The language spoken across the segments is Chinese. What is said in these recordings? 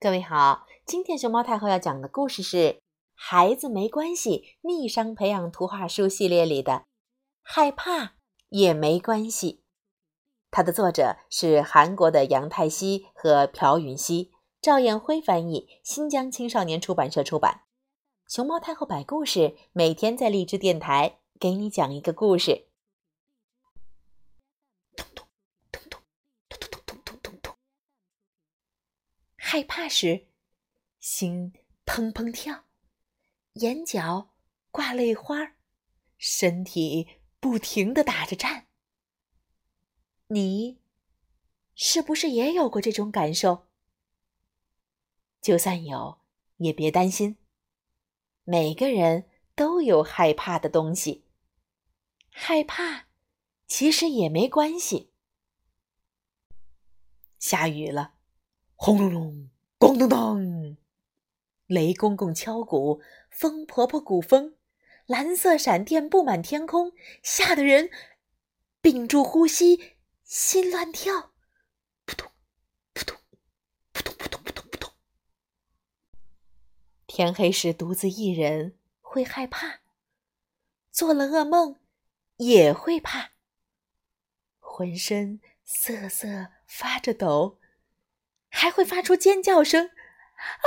各位好，今天熊猫太后要讲的故事是《孩子没关系：逆商培养图画书》系列里的《害怕也没关系》。它的作者是韩国的杨泰熙和朴允熙，赵艳辉翻译，新疆青少年出版社出版。熊猫太后摆故事，每天在荔枝电台给你讲一个故事。害怕时，心砰砰跳，眼角挂泪花，身体不停的打着颤。你是不是也有过这种感受？就算有，也别担心。每个人都有害怕的东西，害怕其实也没关系。下雨了。轰隆隆，咣当当，雷公公敲鼓，风婆婆鼓风，蓝色闪电布满天空，吓得人屏住呼吸，心乱跳，扑通扑通扑通扑通扑通扑通。天黑时独自一人会害怕，做了噩梦也会怕，浑身瑟瑟发着抖。还会发出尖叫声，啊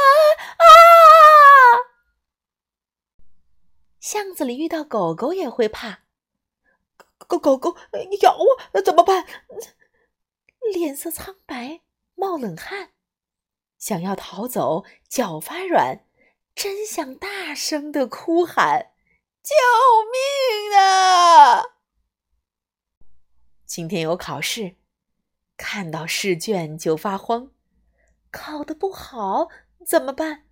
啊！巷子里遇到狗狗也会怕，狗狗狗咬我怎么办？脸色苍白，冒冷汗，想要逃走，脚发软，真想大声的哭喊：“救命啊！”今天有考试，看到试卷就发慌。考得不好怎么办？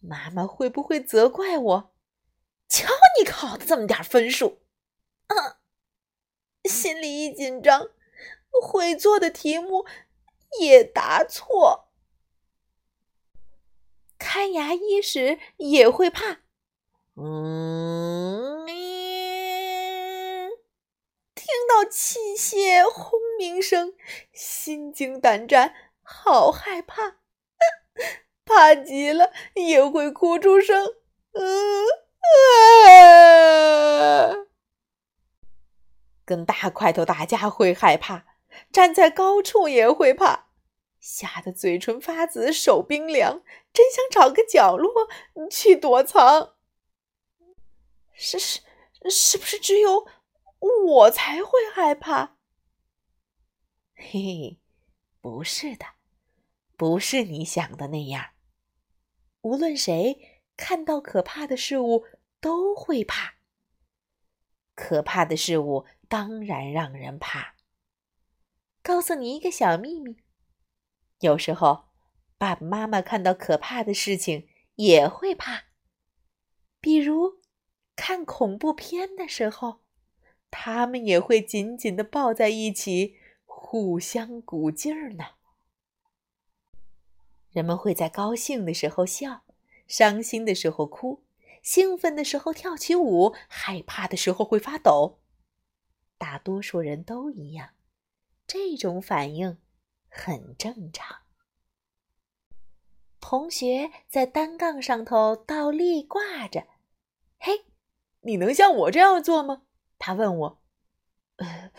妈妈会不会责怪我？瞧你考的这么点分数，啊！心里一紧张，会做的题目也答错。看牙医时也会怕，嗯，听到器械轰鸣声，心惊胆战。好害怕，怕极了也会哭出声。嗯啊！跟大块头打架会害怕，站在高处也会怕，吓得嘴唇发紫，手冰凉，真想找个角落去躲藏。是是，是不是只有我才会害怕？嘿 嘿，不是的。不是你想的那样。无论谁看到可怕的事物都会怕。可怕的事物当然让人怕。告诉你一个小秘密：有时候爸爸妈妈看到可怕的事情也会怕。比如看恐怖片的时候，他们也会紧紧的抱在一起，互相鼓劲儿呢。人们会在高兴的时候笑，伤心的时候哭，兴奋的时候跳起舞，害怕的时候会发抖。大多数人都一样，这种反应很正常。同学在单杠上头倒立挂着，嘿，你能像我这样做吗？他问我。呃，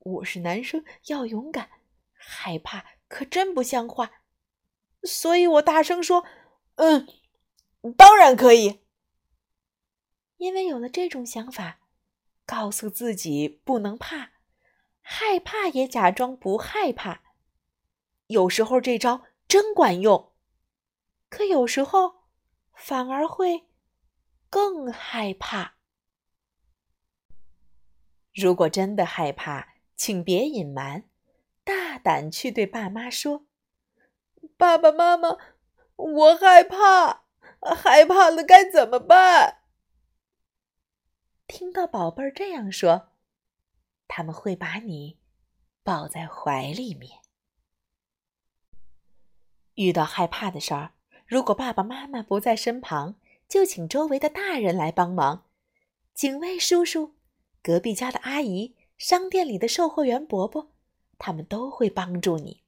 我是男生，要勇敢，害怕可真不像话。所以我大声说：“嗯，当然可以。”因为有了这种想法，告诉自己不能怕，害怕也假装不害怕。有时候这招真管用，可有时候反而会更害怕。如果真的害怕，请别隐瞒，大胆去对爸妈说。爸爸妈妈，我害怕，害怕了该怎么办？听到宝贝儿这样说，他们会把你抱在怀里面。遇到害怕的事儿，如果爸爸妈妈不在身旁，就请周围的大人来帮忙，警卫叔叔、隔壁家的阿姨、商店里的售货员伯伯，他们都会帮助你。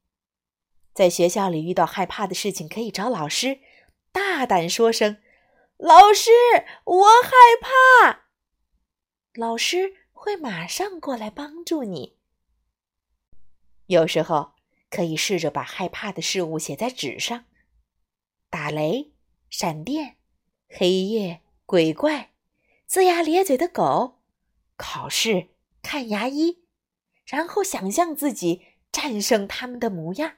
在学校里遇到害怕的事情，可以找老师，大胆说声：“老师，我害怕。”老师会马上过来帮助你。有时候可以试着把害怕的事物写在纸上：打雷、闪电、黑夜、鬼怪、龇牙咧嘴的狗、考试、看牙医，然后想象自己战胜他们的模样。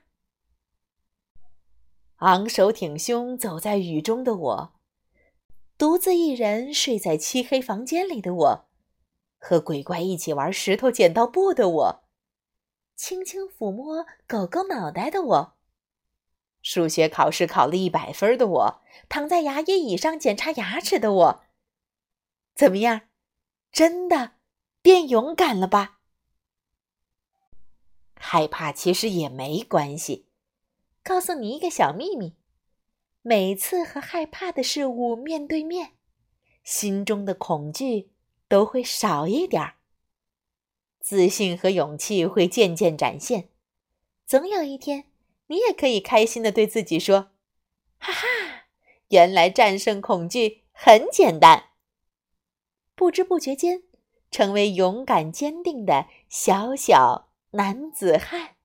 昂首挺胸走在雨中的我，独自一人睡在漆黑房间里的我，和鬼怪一起玩石头剪刀布的我，轻轻抚摸狗狗脑袋的我，数学考试考了一百分的我，躺在牙医椅上检查牙齿的我，怎么样？真的变勇敢了吧？害怕其实也没关系。告诉你一个小秘密：每次和害怕的事物面对面，心中的恐惧都会少一点儿，自信和勇气会渐渐展现。总有一天，你也可以开心的对自己说：“哈哈，原来战胜恐惧很简单。”不知不觉间，成为勇敢坚定的小小男子汉。